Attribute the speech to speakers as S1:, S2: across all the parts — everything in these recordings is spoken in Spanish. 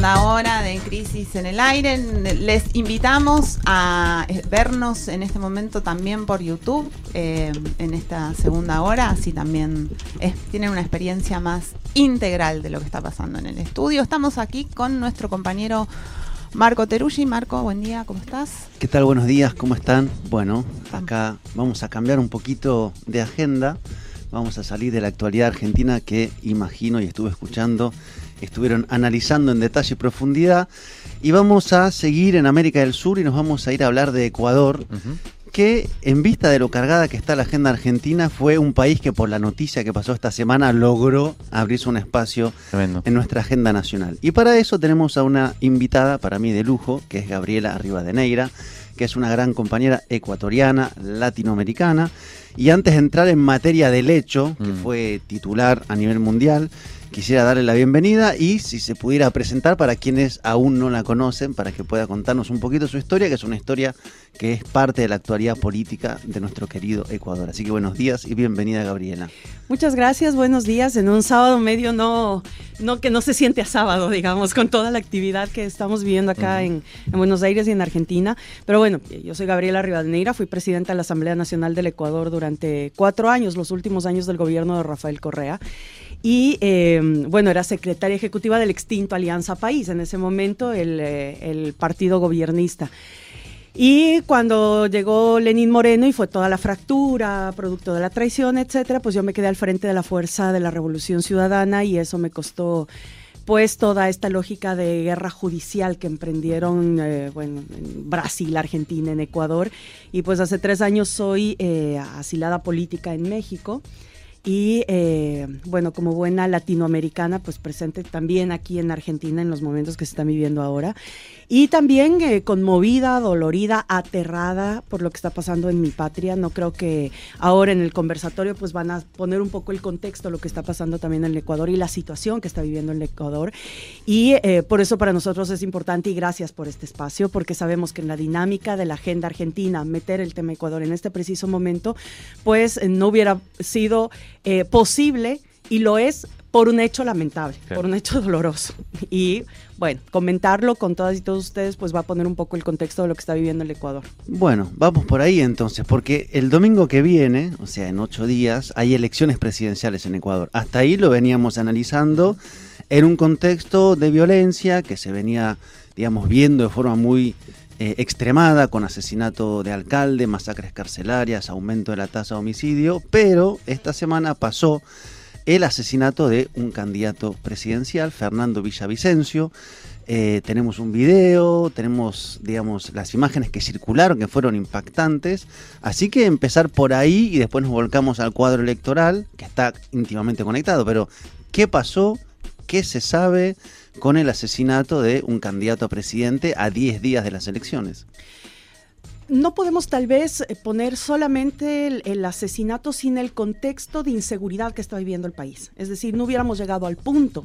S1: Segunda hora de Crisis en el Aire. Les invitamos a vernos en este momento también por YouTube, eh, en esta segunda hora, así también tienen una experiencia más integral de lo que está pasando en el estudio. Estamos aquí con nuestro compañero Marco Teruggi. Marco, buen día, ¿cómo estás?
S2: ¿Qué tal? Buenos días, ¿cómo están? Bueno, acá vamos a cambiar un poquito de agenda. Vamos a salir de la actualidad argentina que imagino y estuve escuchando estuvieron analizando en detalle y profundidad. Y vamos a seguir en América del Sur y nos vamos a ir a hablar de Ecuador, que en vista de lo cargada que está la agenda argentina, fue un país que por la noticia que pasó esta semana logró abrirse un espacio en nuestra agenda nacional. Y para eso tenemos a una invitada, para mí de lujo, que es Gabriela Rivadeneira, que es una gran compañera ecuatoriana, latinoamericana. Y antes de entrar en materia del hecho, que mm. fue titular a nivel mundial, quisiera darle la bienvenida y si se pudiera presentar para quienes aún no la conocen, para que pueda contarnos un poquito su historia, que es una historia que es parte de la actualidad política de nuestro querido Ecuador. Así que buenos días y bienvenida Gabriela.
S3: Muchas gracias, buenos días. En un sábado medio no, no que no se siente a sábado, digamos, con toda la actividad que estamos viviendo acá en, en, Buenos Aires y en Argentina. Pero bueno, yo soy Gabriela Rivadeneira, fui presidenta de la Asamblea Nacional del Ecuador durante cuatro años, los últimos años del gobierno de Rafael Correa y em, bueno, era secretaria ejecutiva del extinto Alianza País, en ese momento el, eh, el partido gobiernista. Y cuando llegó Lenín Moreno y fue toda la fractura, producto de la traición, etcétera, pues yo me quedé al frente de la fuerza de la Revolución Ciudadana y eso me costó pues toda esta lógica de guerra judicial que emprendieron eh, bueno, en Brasil, Argentina, en Ecuador. Y pues hace tres años soy eh, asilada política en México y eh, bueno, como buena latinoamericana, pues presente también aquí en Argentina en los momentos que se están viviendo ahora. Y también eh, conmovida, dolorida, aterrada por lo que está pasando en mi patria. No creo que ahora en el conversatorio pues van a poner un poco el contexto, lo que está pasando también en el Ecuador y la situación que está viviendo el Ecuador. Y eh, por eso para nosotros es importante y gracias por este espacio, porque sabemos que en la dinámica de la agenda argentina, meter el tema Ecuador en este preciso momento, pues no hubiera sido eh, posible y lo es por un hecho lamentable, por un hecho doloroso. Y bueno, comentarlo con todas y todos ustedes, pues va a poner un poco el contexto de lo que está viviendo el Ecuador.
S2: Bueno, vamos por ahí entonces, porque el domingo que viene, o sea, en ocho días, hay elecciones presidenciales en Ecuador. Hasta ahí lo veníamos analizando en un contexto de violencia que se venía, digamos, viendo de forma muy eh, extremada, con asesinato de alcalde, masacres carcelarias, aumento de la tasa de homicidio, pero esta semana pasó el asesinato de un candidato presidencial, Fernando Villavicencio. Eh, tenemos un video, tenemos, digamos, las imágenes que circularon, que fueron impactantes. Así que empezar por ahí y después nos volcamos al cuadro electoral, que está íntimamente conectado. Pero, ¿qué pasó? ¿Qué se sabe con el asesinato de un candidato a presidente a 10 días de las elecciones?
S3: No podemos tal vez eh, poner solamente el, asesinato sin el contexto de inseguridad que está viviendo el país. Es decir, no hubiéramos llegado al punto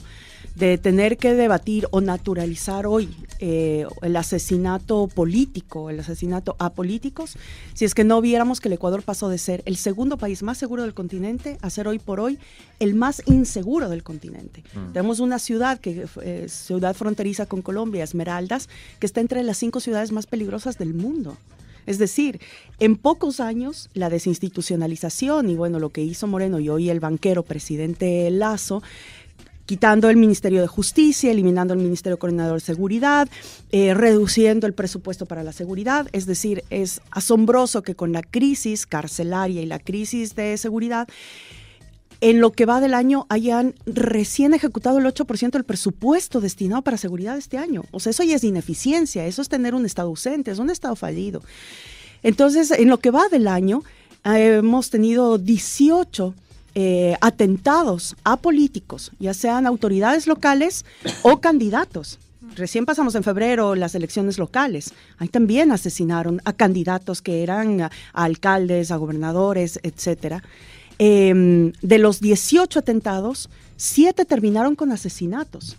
S3: de tener que debatir o naturalizar hoy eh, el asesinato político, el asesinato a políticos, si es que no viéramos que el Ecuador pasó de ser el segundo país más seguro del continente a ser hoy por hoy el más inseguro del continente. Mm. Tenemos una ciudad que eh, ciudad fronteriza con Colombia, Esmeraldas, que está entre las cinco ciudades más peligrosas del mundo. Es decir, en pocos años la desinstitucionalización y bueno, lo que hizo Moreno y hoy el banquero presidente Lazo, quitando el Ministerio de Justicia, eliminando el Ministerio Coordinador de Seguridad, eh, reduciendo el presupuesto para la seguridad. Es decir, es asombroso que con la crisis carcelaria y la crisis de seguridad, en lo que va del año hayan recién ejecutado el 8% del presupuesto destinado para seguridad este año. O sea, eso ya es ineficiencia, eso es tener un Estado ausente, es un Estado fallido. Entonces, en lo que va del año, hemos tenido 18 eh, atentados a políticos, ya sean autoridades locales o candidatos. Recién pasamos en febrero las elecciones locales. Ahí también asesinaron a candidatos que eran a, alcaldes, a gobernadores, etcétera. Em, de los 18 atentados, 7 terminaron con asesinatos.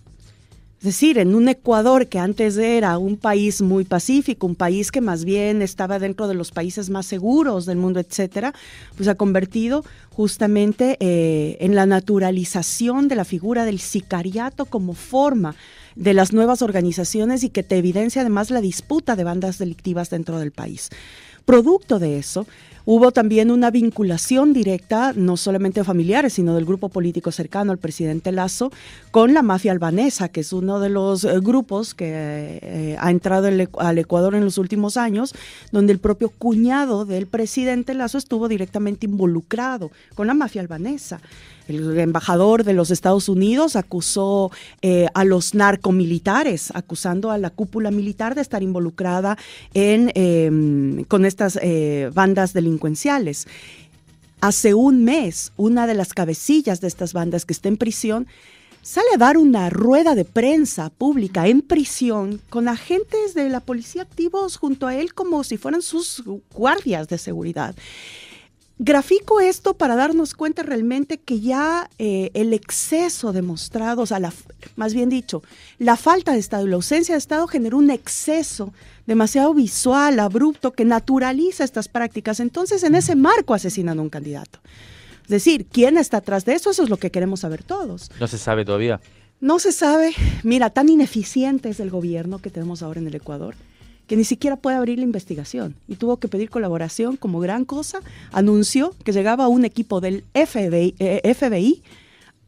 S3: Es decir, en un Ecuador que antes era un país muy pacífico, un país que más bien estaba dentro de los países más seguros del mundo, etcétera, pues ha convertido justamente eh, en la naturalización de la figura del sicariato como forma de las nuevas organizaciones y que te evidencia además la disputa de bandas delictivas dentro del país. Producto de eso, Hubo también una vinculación directa, no solamente familiares, sino del grupo político cercano al presidente Lazo, con la mafia albanesa, que es uno de los eh, grupos que eh, ha entrado al Ecuador en los últimos años, donde el propio cuñado del presidente Lazo estuvo directamente involucrado con la mafia albanesa. El embajador de los Estados Unidos acusó eh, a los narcomilitares, acusando a la cúpula militar de estar involucrada en, em, con estas eh, bandas delincuenciales. Hace un mes, una de las cabecillas de estas bandas que está en prisión sale a dar una rueda de prensa pública en prisión con agentes de la policía activos junto a él como si fueran sus guardias de seguridad. Grafico esto para darnos cuenta realmente que ya eh, el exceso demostrado, o sea, la, más bien dicho, la falta de Estado y la ausencia de Estado generó un exceso demasiado visual, abrupto, que naturaliza estas prácticas. Entonces, en ese marco asesinan a un candidato. Es decir, ¿quién está atrás de eso? Eso es lo que queremos saber todos.
S4: No se sabe todavía.
S3: No se sabe. Mira, tan ineficiente es el gobierno que tenemos ahora en el Ecuador que ni siquiera puede abrir la investigación y tuvo que pedir colaboración como gran cosa. Anunció que llegaba un equipo del FBI, eh,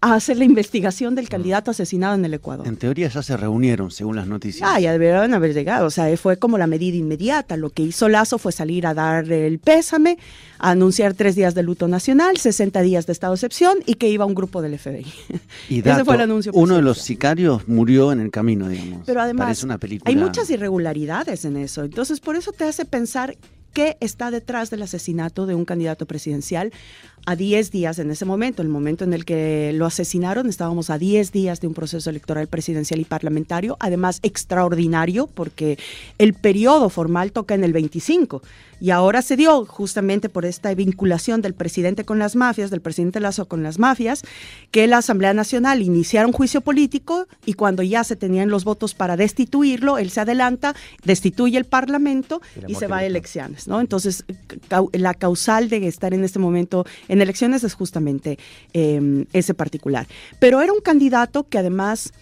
S3: a hacer la investigación del candidato asesinado en el Ecuador.
S2: En teoría ya se reunieron, según las noticias.
S3: Ah, ya deberían haber llegado. O sea, fue como la medida inmediata. Lo que hizo Lazo fue salir a dar el pésame, a anunciar tres días de luto nacional, 60 días de estado de excepción y que iba un grupo del FBI.
S2: Y Ese fue el anuncio. Uno de los sicarios murió en el camino, digamos.
S3: Pero además, una película. hay muchas irregularidades en eso. Entonces, por eso te hace pensar qué está detrás del asesinato de un candidato presidencial a 10 días en ese momento, el momento en el que lo asesinaron, estábamos a 10 días de un proceso electoral presidencial y parlamentario, además extraordinario porque el periodo formal toca en el 25 y ahora se dio justamente por esta vinculación del presidente con las mafias, del presidente Lazo con las mafias, que la Asamblea Nacional iniciara un juicio político y cuando ya se tenían los votos para destituirlo, él se adelanta, destituye el Parlamento y, se va a elecciones, ¿no? Entonces, la causal de estar en este momento en elecciones es justamente em, ese particular. Pero era un candidato que además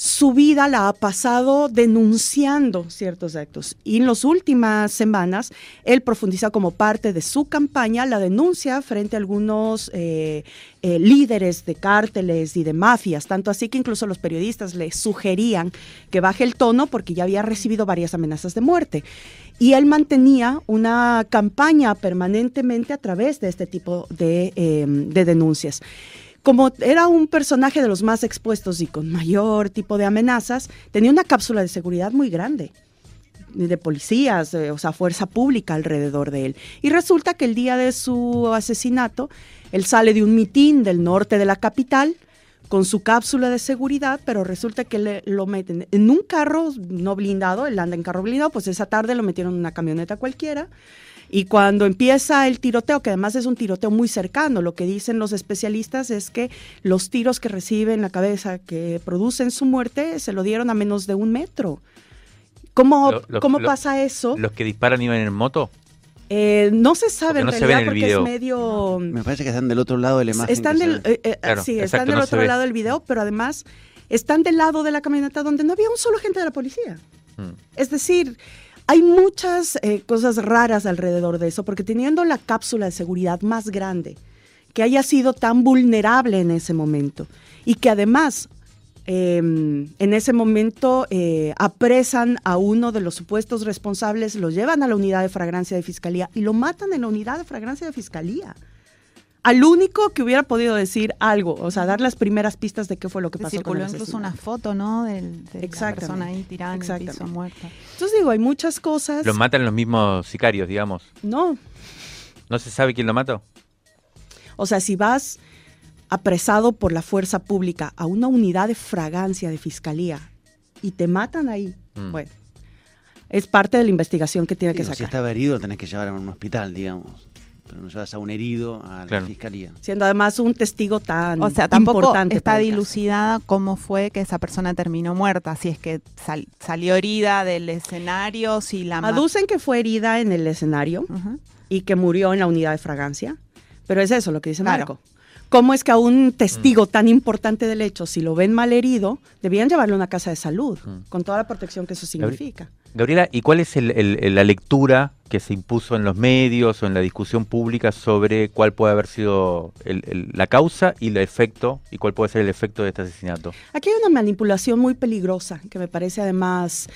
S3: su vida la ha pasado denunciando ciertos actos. Y en las últimas semanas, él profundiza como parte de su campaña la denuncia frente a algunos eh, eh, líderes de cárteles y de mafias, tanto así que incluso los periodistas le sugerían que baje el tono porque ya había recibido varias amenazas de muerte. Y él mantenía una campaña permanentemente a través de este tipo de, de denuncias como era un personaje de los más expuestos y con mayor tipo de amenazas, tenía una cápsula de seguridad muy grande de policías, o sea, fuerza pública alrededor de él. Y resulta que el día de su asesinato, él sale de un mitin del norte de la capital con su cápsula de seguridad, pero resulta que le, lo meten en un carro no blindado, él anda en carro blindado, pues esa tarde lo metieron en una camioneta cualquiera y cuando empieza el tiroteo, que además es un tiroteo muy cercano, lo que dicen los especialistas es que los tiros que recibe en la cabeza que producen su muerte se lo dieron a menos de un metro. ¿Cómo, ¿cómo pasa eso?
S4: ¿Los que disparan iban en moto?
S3: Eh, no se sabe en realidad porque es medio.
S2: Me parece que están del otro lado de la imagen.
S3: Están del, eh, eh, sí, están del otro lado del video, pero además están del lado de la camioneta donde no había un solo agente de la policía. Mm. Es decir, hay muchas eh, cosas raras alrededor de eso, porque teniendo la cápsula de seguridad más grande, que haya sido tan vulnerable en ese momento y que además em, en ese momento eh, apresan a uno de los supuestos responsables, lo llevan a la unidad de fragancia de fiscalía y lo matan en la unidad de fragancia de fiscalía al único que hubiera podido decir algo, o sea, dar las primeras pistas de qué fue lo que pasó.
S1: Circuló incluso una foto, ¿no? de la persona ahí tirada en el piso muerta.
S3: Entonces digo, hay muchas cosas.
S4: ¿Lo matan los mismos sicarios, digamos?
S3: No.
S4: ¿No se sabe quién lo mató?
S3: O sea, si vas apresado por la fuerza pública a una unidad de fragancia de fiscalía y te matan ahí.
S4: Mm.
S3: Bueno, es parte de la investigación que tiene que
S2: Digo, si
S3: sacar.
S2: estaba herido, lo tenés que llevar a un hospital, digamos. Pero no llevas a un herido a la
S4: Claro.
S2: fiscalía.
S3: Siendo además un testigo tan
S1: O sea, tampoco
S3: importante
S1: está dilucidada cómo fue que esa persona terminó muerta, si es que sal- salió herida del escenario, si la
S3: Aducen que fue herida en el escenario y que murió en la unidad de fragancia, pero es eso lo que dice
S1: Claro.
S3: Marco. ¿Cómo es que a un testigo
S4: Mm.
S3: tan importante del hecho, si lo ven mal herido, debían llevarlo a una casa de salud,
S4: Mm.
S3: con toda la protección que eso significa?
S4: Gabriela, ¿y cuál es el- la lectura que se impuso en los medios o en la discusión pública sobre cuál puede haber sido la causa y el efecto y cuál puede ser el efecto de este asesinato?
S3: Aquí hay una manipulación muy peligrosa que me parece además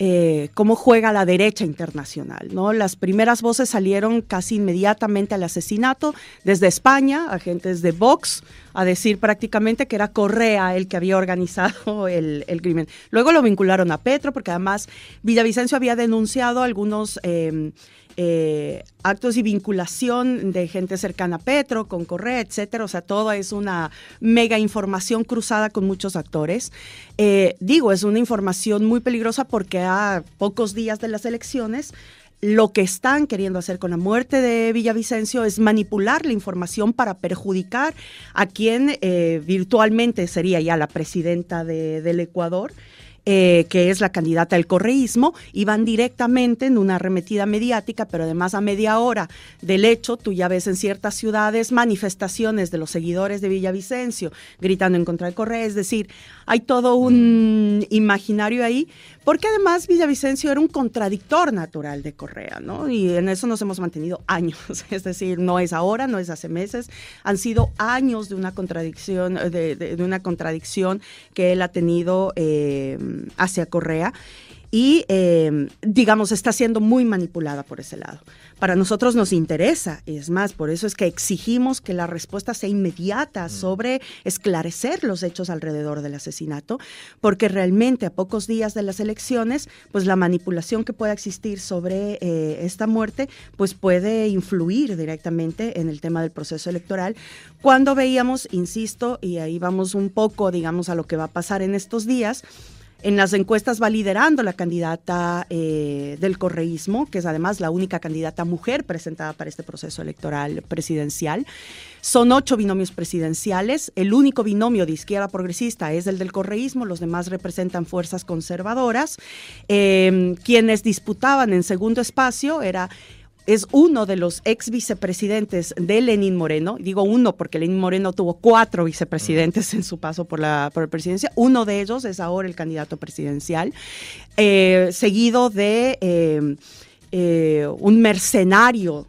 S3: eh, cómo juega la derecha internacional. ¿no? Las primeras voces salieron casi inmediatamente al asesinato desde España, agentes de Vox, a decir prácticamente que era Correa el que había organizado el, crimen. Luego lo vincularon a Petro, porque además Villavicencio había denunciado algunos... eh, eh, actos y vinculación de gente cercana a Petro, con Correa, etcétera. O sea, todo es una mega información cruzada con muchos actores. Eh, digo, es una información muy peligrosa porque a pocos días de las elecciones lo que están queriendo hacer con la muerte de Villavicencio es manipular la información para perjudicar a quien eh, virtualmente sería ya la presidenta de- del Ecuador. Eh, que es la candidata del correísmo, y van directamente en una arremetida mediática, pero además a media hora del hecho, tú ya ves en ciertas ciudades manifestaciones de los seguidores de Villavicencio gritando en contra del Correa, es decir, hay todo un imaginario ahí, porque además Villavicencio era un contradictor natural de Correa, ¿no? Y en eso nos hemos mantenido años, es decir, no es ahora, no es hace meses, han sido años de una contradicción, de, una contradicción que él ha tenido eh, hacia Correa y, eh, digamos, está siendo muy manipulada por ese lado. Para nosotros nos interesa, y es más, por eso es que exigimos que la respuesta sea inmediata sobre esclarecer los hechos alrededor del asesinato, porque realmente a pocos días de las elecciones, pues la manipulación que pueda existir sobre eh, esta muerte, pues puede influir directamente en el tema del proceso electoral. Cuando veíamos, insisto, y ahí vamos un poco, digamos, a lo que va a pasar en estos días, en las encuestas va liderando la candidata eh, del correísmo, que es además la única candidata mujer presentada para este proceso electoral presidencial. Son ocho binomios presidenciales. El único binomio de izquierda progresista es el del correísmo, los demás representan fuerzas conservadoras. Eh, quienes disputaban en segundo espacio era es uno de los ex vicepresidentes de Lenín Moreno. Digo uno porque Lenín Moreno tuvo cuatro vicepresidentes en su paso por la, por la presidencia. Uno de ellos es ahora el candidato presidencial, eh, seguido de eh, eh, un mercenario,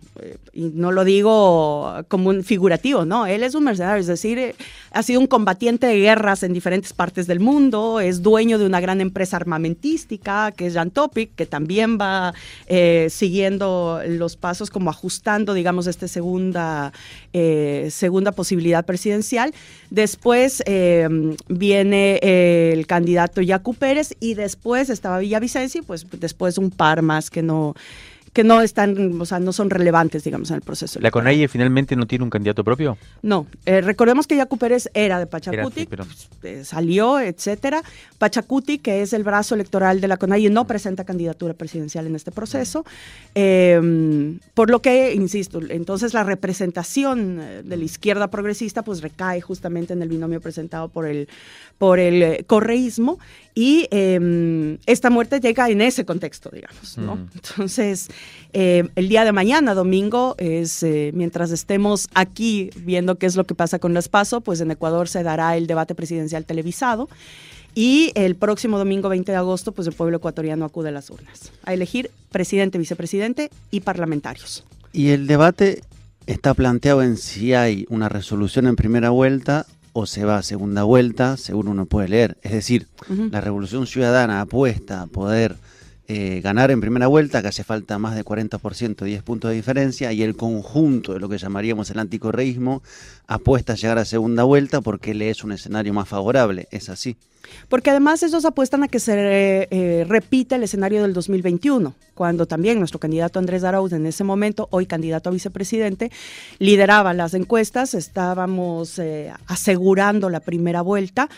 S3: y no lo digo como un figurativo, no, él es un mercenario, es decir, eh, ha sido un combatiente de guerras en diferentes partes del mundo, es dueño de una gran empresa armamentística, que es Jan Topic, que también va eh, siguiendo los pasos, como ajustando, digamos, esta segunda, eh, segunda posibilidad presidencial. Después viene el candidato Yacu Pérez y después estaba Villavicencio, pues después un par más que no que no están, o sea, no son relevantes, digamos, en el proceso.
S4: ¿La. CONAIE finalmente no tiene un candidato propio?
S3: No, eh, recordemos que Yacu Pérez era de Pachacuti,
S4: pero-
S3: eh, salió, etcétera. Pachacuti, que es el brazo electoral de la CONAIE, no presenta candidatura presidencial en este proceso. Eh, por lo que, insisto, entonces la representación eh, de la izquierda progresista pues recae justamente en el binomio presentado por el, por el eh, correísmo y eh, esta muerte llega en ese contexto, digamos, ¿no?
S4: Mm.
S3: Entonces, eh, el día de mañana, domingo, es eh, mientras estemos aquí viendo qué es lo que pasa con las PASO, pues en Ecuador se dará el debate presidencial televisado. Y el próximo domingo 20 de agosto, pues el pueblo ecuatoriano acude a las urnas a elegir presidente, vicepresidente y parlamentarios.
S2: Y el debate está planteado en si hay una resolución en primera vuelta o se va a segunda vuelta, según uno puede leer. Es decir, la Revolución Ciudadana apuesta a poder eh, ganar en primera vuelta, que hace falta más de 40%, 10 puntos de diferencia, y el conjunto de lo que llamaríamos el anticorreísmo apuesta a llegar a segunda vuelta porque le es un escenario más favorable. Es así.
S3: Porque además ellos apuestan a que se eh, repita el escenario del 2021, cuando también nuestro candidato Andrés Arauz, en ese momento, hoy candidato a vicepresidente, lideraba las encuestas, estábamos eh, asegurando la primera vuelta.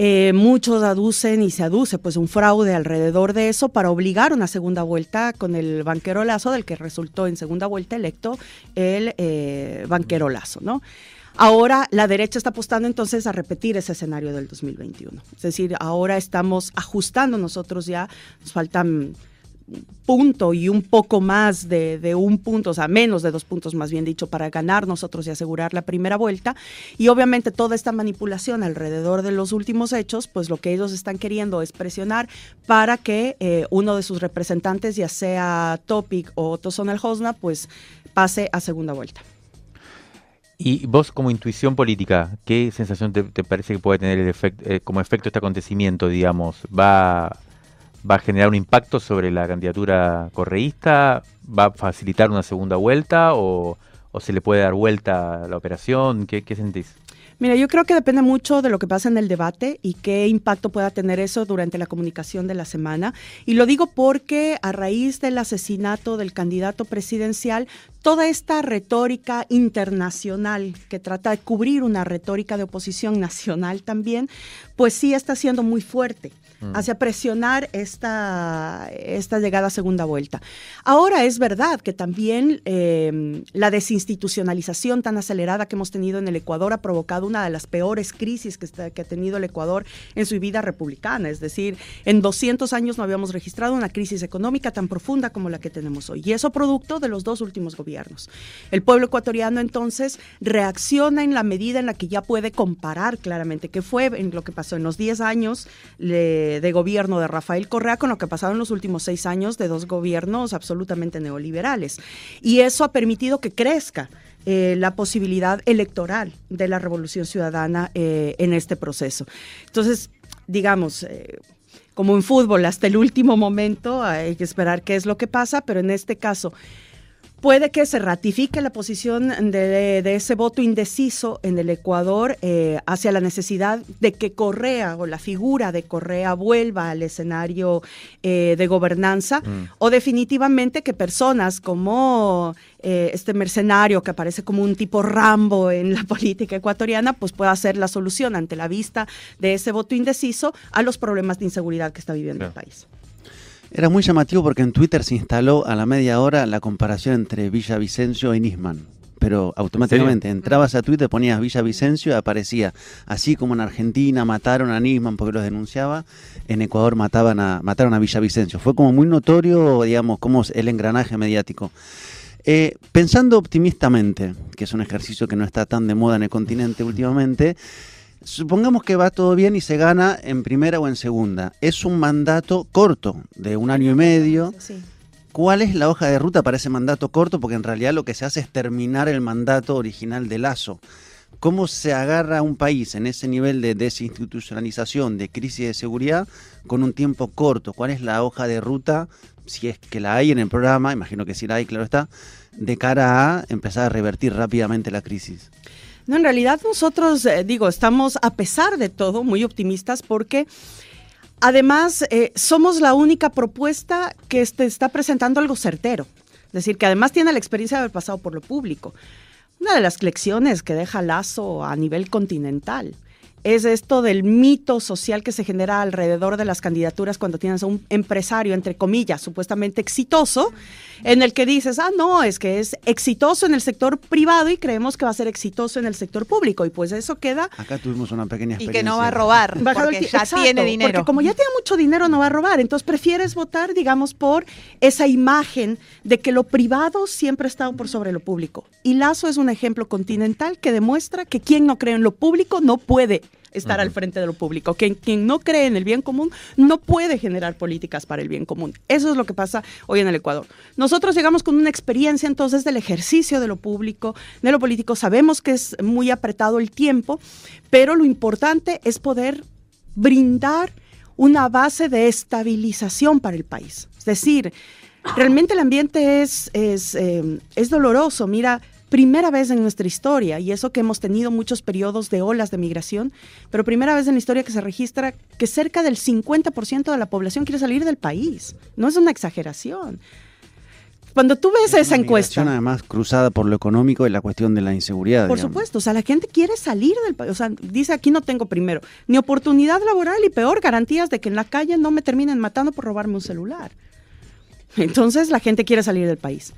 S3: Eh, muchos aducen y se aduce pues un fraude alrededor de eso para obligar una segunda vuelta con el banquero Lazo, del que resultó en segunda vuelta electo el eh, banquero Lazo, ¿no? Ahora la derecha está apostando entonces a repetir ese escenario del 2021. Es decir, ahora estamos ajustando nosotros ya, nos faltan punto y un poco más de, un punto, o sea, menos de dos puntos más bien dicho, para ganar nosotros y asegurar la primera vuelta. Y obviamente toda esta manipulación alrededor de los últimos hechos, pues lo que ellos están queriendo es presionar para que eh, uno de sus representantes, ya sea Topic o el Hosna, pues pase a segunda vuelta.
S4: Y vos como intuición política, ¿qué sensación te, parece que puede tener el efecto, eh, como efecto este acontecimiento, digamos? ¿Va, ¿Va a generar un impacto sobre la candidatura correísta? ¿Va a facilitar una segunda vuelta o, se le puede dar vuelta a la operación? ¿Qué, qué sentís?
S3: Mira, yo creo que depende mucho de lo que pasa en el debate y qué impacto pueda tener eso durante la comunicación de la semana. Y lo digo porque a raíz del asesinato del candidato presidencial, toda esta retórica internacional que trata de cubrir una retórica de oposición nacional también, pues sí está siendo muy fuerte. Mm. hacia presionar esta, esta llegada a segunda vuelta. Ahora es verdad que también eh, la desinstitucionalización tan acelerada que hemos tenido en el Ecuador ha provocado una de las peores crisis que, que ha tenido el Ecuador en su vida republicana. Es decir, en 200 años no habíamos registrado una crisis económica tan profunda como la que tenemos hoy. Y eso producto de los dos últimos gobiernos. El pueblo ecuatoriano entonces reacciona en la medida en la que ya puede comparar claramente qué fue en lo que pasó en los 10 años. Le, de, gobierno de Rafael Correa con lo que en los últimos seis años de dos gobiernos absolutamente neoliberales. Y eso ha permitido que crezca. Eh, la posibilidad electoral de la revolución ciudadana eh, en este proceso. Entonces, digamos, eh, como en fútbol, hasta el último momento hay que esperar qué es lo que pasa, pero en este caso, puede que se ratifique la posición de, ese voto indeciso en el Ecuador eh, hacia la necesidad de que Correa o la figura de Correa vuelva al escenario eh, de gobernanza mm. o definitivamente que personas como eh, este mercenario que aparece como un tipo Rambo en la política ecuatoriana, pues pueda ser la solución ante la vista de ese voto indeciso a los problemas de inseguridad que está viviendo el país.
S2: Era muy llamativo porque en Twitter se instaló a la media hora la comparación entre Villavicencio y Nisman. Pero automáticamente entrabas a Twitter, ponías Villavicencio y aparecía, así como en Argentina mataron a Nisman porque los denunciaba, en Ecuador mataban a, mataron a Villavicencio. Fue como muy notorio, digamos, como el engranaje mediático. Eh, pensando optimistamente, que es un ejercicio que no está tan de moda en el continente últimamente, Supongamos que va todo bien y se gana en primera o en segunda. Es un mandato corto, de un año y medio. ¿Cuál es la hoja de ruta para ese mandato corto? Porque en realidad lo que se hace es terminar el mandato original de Lazo. ¿Cómo se agarra un país en ese nivel de desinstitucionalización, de crisis de seguridad, con un tiempo corto? ¿Cuál es la hoja de ruta, si es que la hay en el programa, imagino que sí la hay, claro está, de cara a empezar a revertir rápidamente la crisis?
S3: No, en realidad nosotros, eh, digo, estamos a pesar de todo muy optimistas porque además eh, somos la única propuesta que este, está presentando algo certero. Es decir, que además tiene la experiencia de haber pasado por lo público. Una de las lecciones que deja Lazo a nivel continental es esto del mito social que se genera alrededor de las candidaturas cuando tienes a un empresario, entre comillas, supuestamente exitoso, en el que dices, ah, no, es que es exitoso en el sector privado y creemos que va a ser exitoso en el sector público. Y pues eso queda...
S2: Acá tuvimos una pequeña experiencia.
S1: Y que no va a robar, porque ya tiene dinero.
S3: Porque como ya tiene mucho dinero, no va a robar. Entonces prefieres votar, digamos, por esa imagen de que lo privado siempre ha estado por sobre lo público. Y Lazo es un ejemplo continental que demuestra que quien no cree en lo público no puede estar al frente de lo público. Quien, quien no cree en el bien común no puede generar políticas para el bien común. Eso es lo que pasa hoy en el Ecuador. Nosotros llegamos con una experiencia entonces del ejercicio de lo público, de lo político. Sabemos que es muy apretado el tiempo, pero lo importante es poder brindar una base de estabilización para el país. Es decir, realmente el ambiente es, es, eh, es doloroso. Mira, primera vez en nuestra historia, y eso que hemos tenido muchos periodos de olas de migración, pero primera vez en la historia que se registra que cerca del 50% de la población quiere salir del país. No es una exageración. cuando tú ves esa encuesta.
S2: además cruzada por lo económico y la cuestión de la inseguridad.
S3: Por supuesto, o sea, la gente quiere salir del país. O sea, dice aquí no tengo primero ni oportunidad laboral y peor, garantías de que en la calle no me terminen matando por robarme un celular. Entonces la gente quiere salir del país.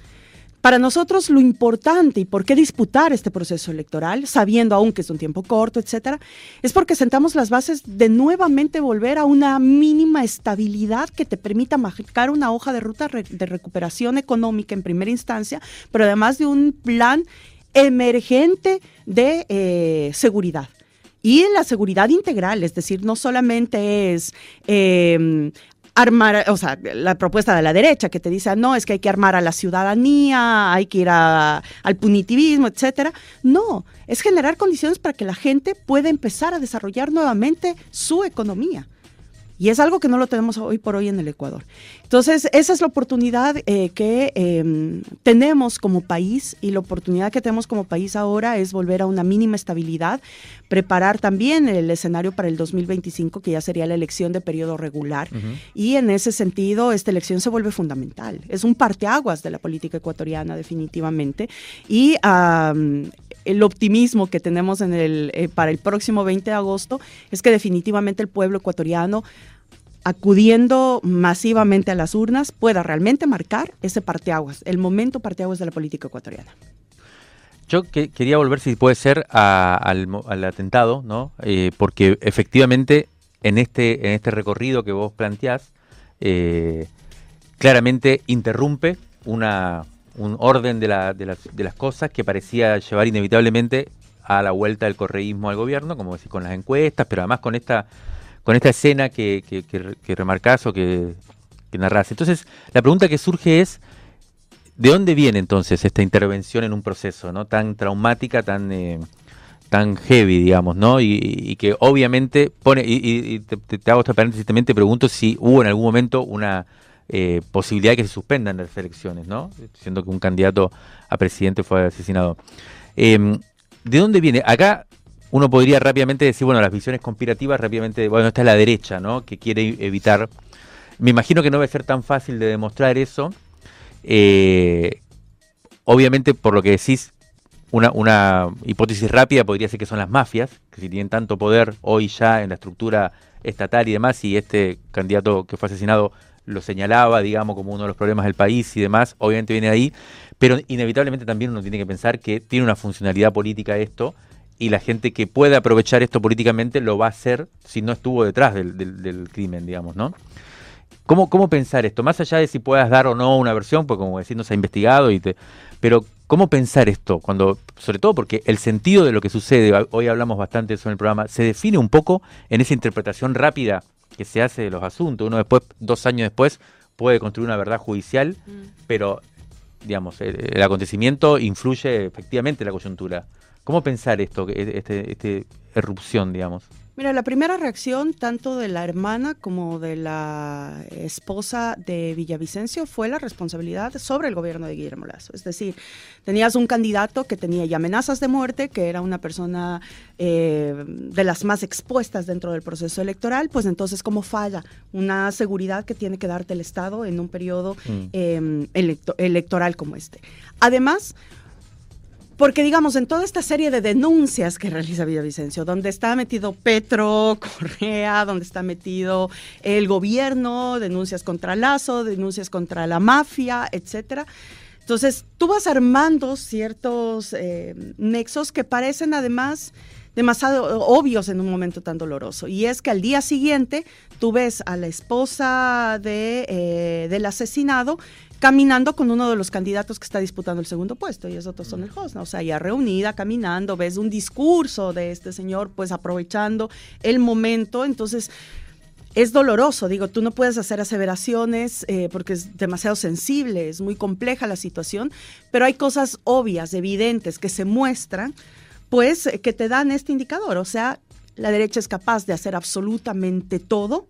S3: Para nosotros lo importante y por qué disputar este proceso electoral, sabiendo aún que es un tiempo corto, etcétera, es porque sentamos las bases de nuevamente volver a una mínima estabilidad que te permita marcar una hoja de ruta de recuperación económica en primera instancia, pero además de un plan emergente de eh, seguridad. Y la seguridad integral, es decir, no solamente es eh, armar, o sea, la propuesta de la derecha que te dice, no, es que hay que armar a la ciudadanía, hay que ir al punitivismo, etcétera. No, es generar condiciones para que la gente pueda empezar a desarrollar nuevamente su economía. Y es algo que no lo tenemos hoy por hoy en el Ecuador. Entonces, esa es la oportunidad eh, que em, tenemos como país y la oportunidad que tenemos como país ahora es volver a una mínima estabilidad, preparar también el escenario para el 2025, que ya sería la elección de periodo regular. Y en ese sentido, esta elección se vuelve fundamental. Es un parteaguas de la política ecuatoriana, definitivamente. Y el optimismo que tenemos eh, para el próximo 20 de agosto es que definitivamente el pueblo ecuatoriano acudiendo masivamente a las urnas pueda realmente marcar ese parteaguas, el momento parteaguas de la política ecuatoriana.
S4: Yo quería volver, si puede ser, al, atentado, ¿no? Eh, porque efectivamente en este, en este recorrido que vos planteás, eh, claramente interrumpe una, un orden de, la, de, las, de las cosas que parecía llevar inevitablemente a la vuelta del correísmo al gobierno, como decís, con las encuestas, pero además con esta con esta escena que, que, que, remarcás o que, narrás. Entonces, la pregunta que surge es, ¿de dónde viene entonces esta intervención en un proceso no tan traumática, tan, eh, tan heavy, digamos, ¿no? Y, que obviamente pone, y, te, hago esta paréntesis, también te pregunto si hubo en algún momento una eh, posibilidad de que se suspendan las elecciones, ¿no? Siendo que un candidato a presidente fue asesinado. Em, ¿De dónde viene? Acá uno podría rápidamente decir, bueno, las visiones conspirativas rápidamente, bueno, está la derecha, ¿no? Que quiere evitar. Me imagino que no va a ser tan fácil de demostrar eso. Eh, obviamente, por lo que decís, una, una hipótesis rápida podría ser que son las mafias, que si tienen tanto poder hoy ya en la estructura estatal y demás, y este candidato que fue asesinado lo señalaba, digamos, como uno de los problemas del país y demás, obviamente viene ahí, pero inevitablemente también uno tiene que pensar que tiene una funcionalidad política esto, y la gente que puede aprovechar esto políticamente lo va a hacer si no estuvo detrás del, crimen, digamos, ¿no? ¿Cómo, ¿Cómo, pensar esto? Más allá de si puedas dar o no una versión, pues como decir, no se ha investigado, y te, pero ¿cómo pensar esto? cuando Sobre todo porque el sentido de lo que sucede, hoy hablamos bastante de eso en el programa, se define un poco en esa interpretación rápida que se hace de los asuntos. Uno después, dos años después, puede construir una verdad judicial, mm. pero, digamos, el, acontecimiento influye efectivamente en la coyuntura. ¿Cómo pensar esto, este, este erupción, digamos?
S3: Mira, la primera reacción tanto de la hermana como de la esposa de Villavicencio fue la responsabilidad sobre el gobierno de Guillermo Lazo. Es decir, tenías un candidato que tenía ya amenazas de muerte, que era una persona eh, de las más expuestas dentro del proceso electoral, pues entonces, ¿cómo falla una seguridad que tiene que darte el Estado en un periodo mm. em, electoral como este? Además, porque, digamos, en toda esta serie de denuncias que realiza Villavicencio, donde está metido Petro, Correa, donde está metido el gobierno, denuncias contra Lazo, denuncias contra la mafia, etcétera. Entonces, tú vas armando ciertos eh, nexos que parecen además demasiado obvios en un momento tan doloroso. Y es que al día siguiente tú ves a la esposa de, eh, del asesinado caminando con uno de los candidatos que está disputando el segundo puesto, y es otro son el Hosna. O sea, ya reunida, caminando, ves un discurso de este señor, pues aprovechando el momento. Entonces, es doloroso, digo, tú no puedes hacer aseveraciones eh, porque es demasiado sensible, es muy compleja la situación, pero hay cosas obvias, evidentes, que se muestran, pues, que te dan este indicador. O sea, la derecha es capaz de hacer absolutamente todo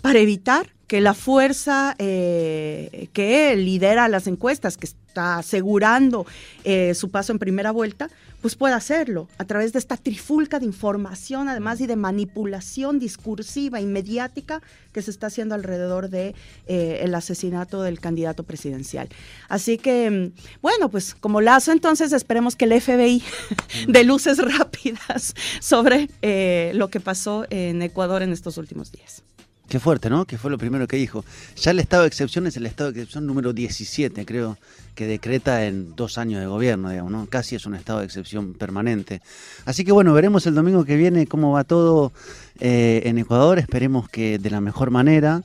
S3: para evitar que la fuerza eh, que lidera las encuestas, que está asegurando eh, su paso en primera vuelta, pues pueda hacerlo a través de esta trifulca de información, además, y de manipulación discursiva y mediática que se está haciendo alrededor de eh, el asesinato del candidato presidencial. Así que, mm, bueno, pues como lazo, entonces esperemos que el FBI dé luces rápidas sobre lo que pasó en Ecuador en estos últimos días.
S2: Qué fuerte, ¿no? Que fue lo primero que dijo. Ya el estado de excepción es el estado de excepción número 17, creo, que decreta en dos años de gobierno, digamos, ¿no? Casi es un estado de excepción permanente. Así que bueno, veremos el domingo que viene cómo va todo eh, en Ecuador. Esperemos que de la mejor manera.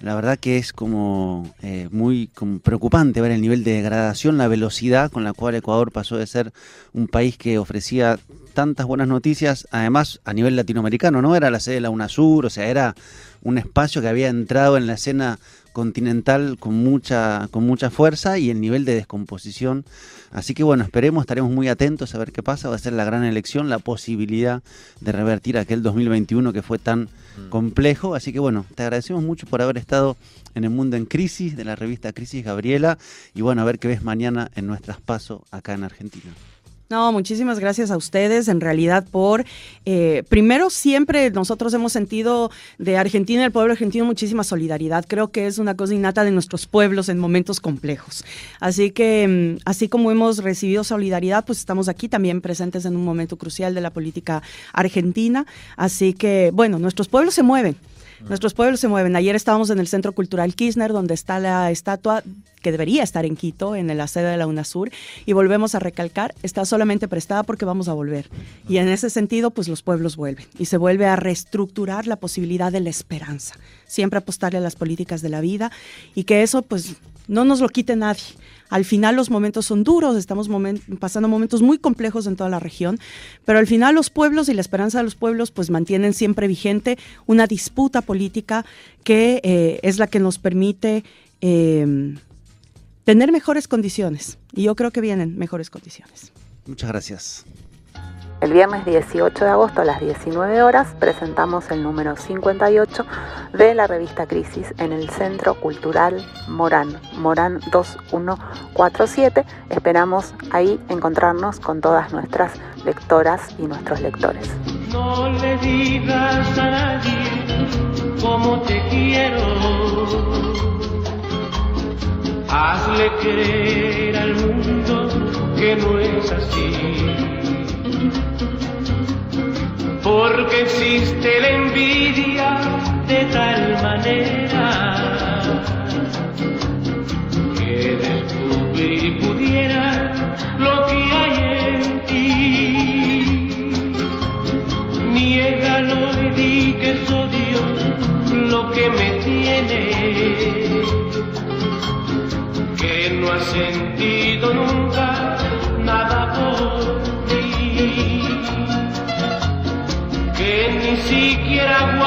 S2: La verdad que es como eh, muy preocupante ver el nivel de degradación, la velocidad con la cual Ecuador pasó de ser un país que ofrecía tantas buenas noticias, además a nivel latinoamericano, ¿no? Era la sede de la UNASUR, o sea, era un espacio que había entrado en la escena continental con mucha, con mucha fuerza y el nivel de descomposición. Así que bueno, esperemos, estaremos muy atentos a ver qué pasa. Va a ser la gran elección, la posibilidad de revertir aquel 2021 que fue tan mm. complejo. Así que bueno, te agradecemos mucho por haber estado en el mundo en crisis de la revista Crisis Gabriela y bueno, a ver qué ves mañana en nuestras pasos acá en Argentina.
S3: No, muchísimas gracias a ustedes en realidad por, eh, primero siempre nosotros hemos sentido de Argentina, el pueblo argentino, muchísima solidaridad. Creo que es una cosa innata de nuestros pueblos en momentos complejos. Así que, mm, así como hemos recibido solidaridad, pues estamos aquí también presentes en un momento crucial de la política argentina. Así que, bueno, nuestros pueblos se mueven. Nuestros pueblos se mueven. Ayer estábamos en el Centro Cultural Kirchner, donde está la estatua que debería estar en Quito, en la sede de la UNASUR, y volvemos a recalcar, está solamente prestada porque vamos a volver. Y en ese sentido, pues los pueblos vuelven y se vuelve a reestructurar la posibilidad de la esperanza. Siempre apostarle a las políticas de la vida y que eso, pues, no nos lo quite nadie. Al final los momentos son duros, estamos pasando momentos muy complejos en toda la región, pero al final los pueblos y la esperanza de los pueblos pues mantienen siempre vigente una disputa política que eh, es la que nos permite em, tener mejores condiciones. Y yo creo que vienen mejores condiciones.
S2: Muchas gracias.
S5: El viernes 18 de agosto a las 19 horas presentamos el número 58 de la revista Crisis en el Centro Cultural Morán, Morán 2147. Esperamos ahí encontrarnos con todas nuestras lectoras y nuestros lectores.
S6: No le digas a nadie cómo te quiero. Hazle creer al mundo que no es así porque existe la envidia de tal manera que descubrir pudiera lo que hay en ti. Niégalo y di que soy Dios lo que me tiene, que no ha sentido nunca siquiera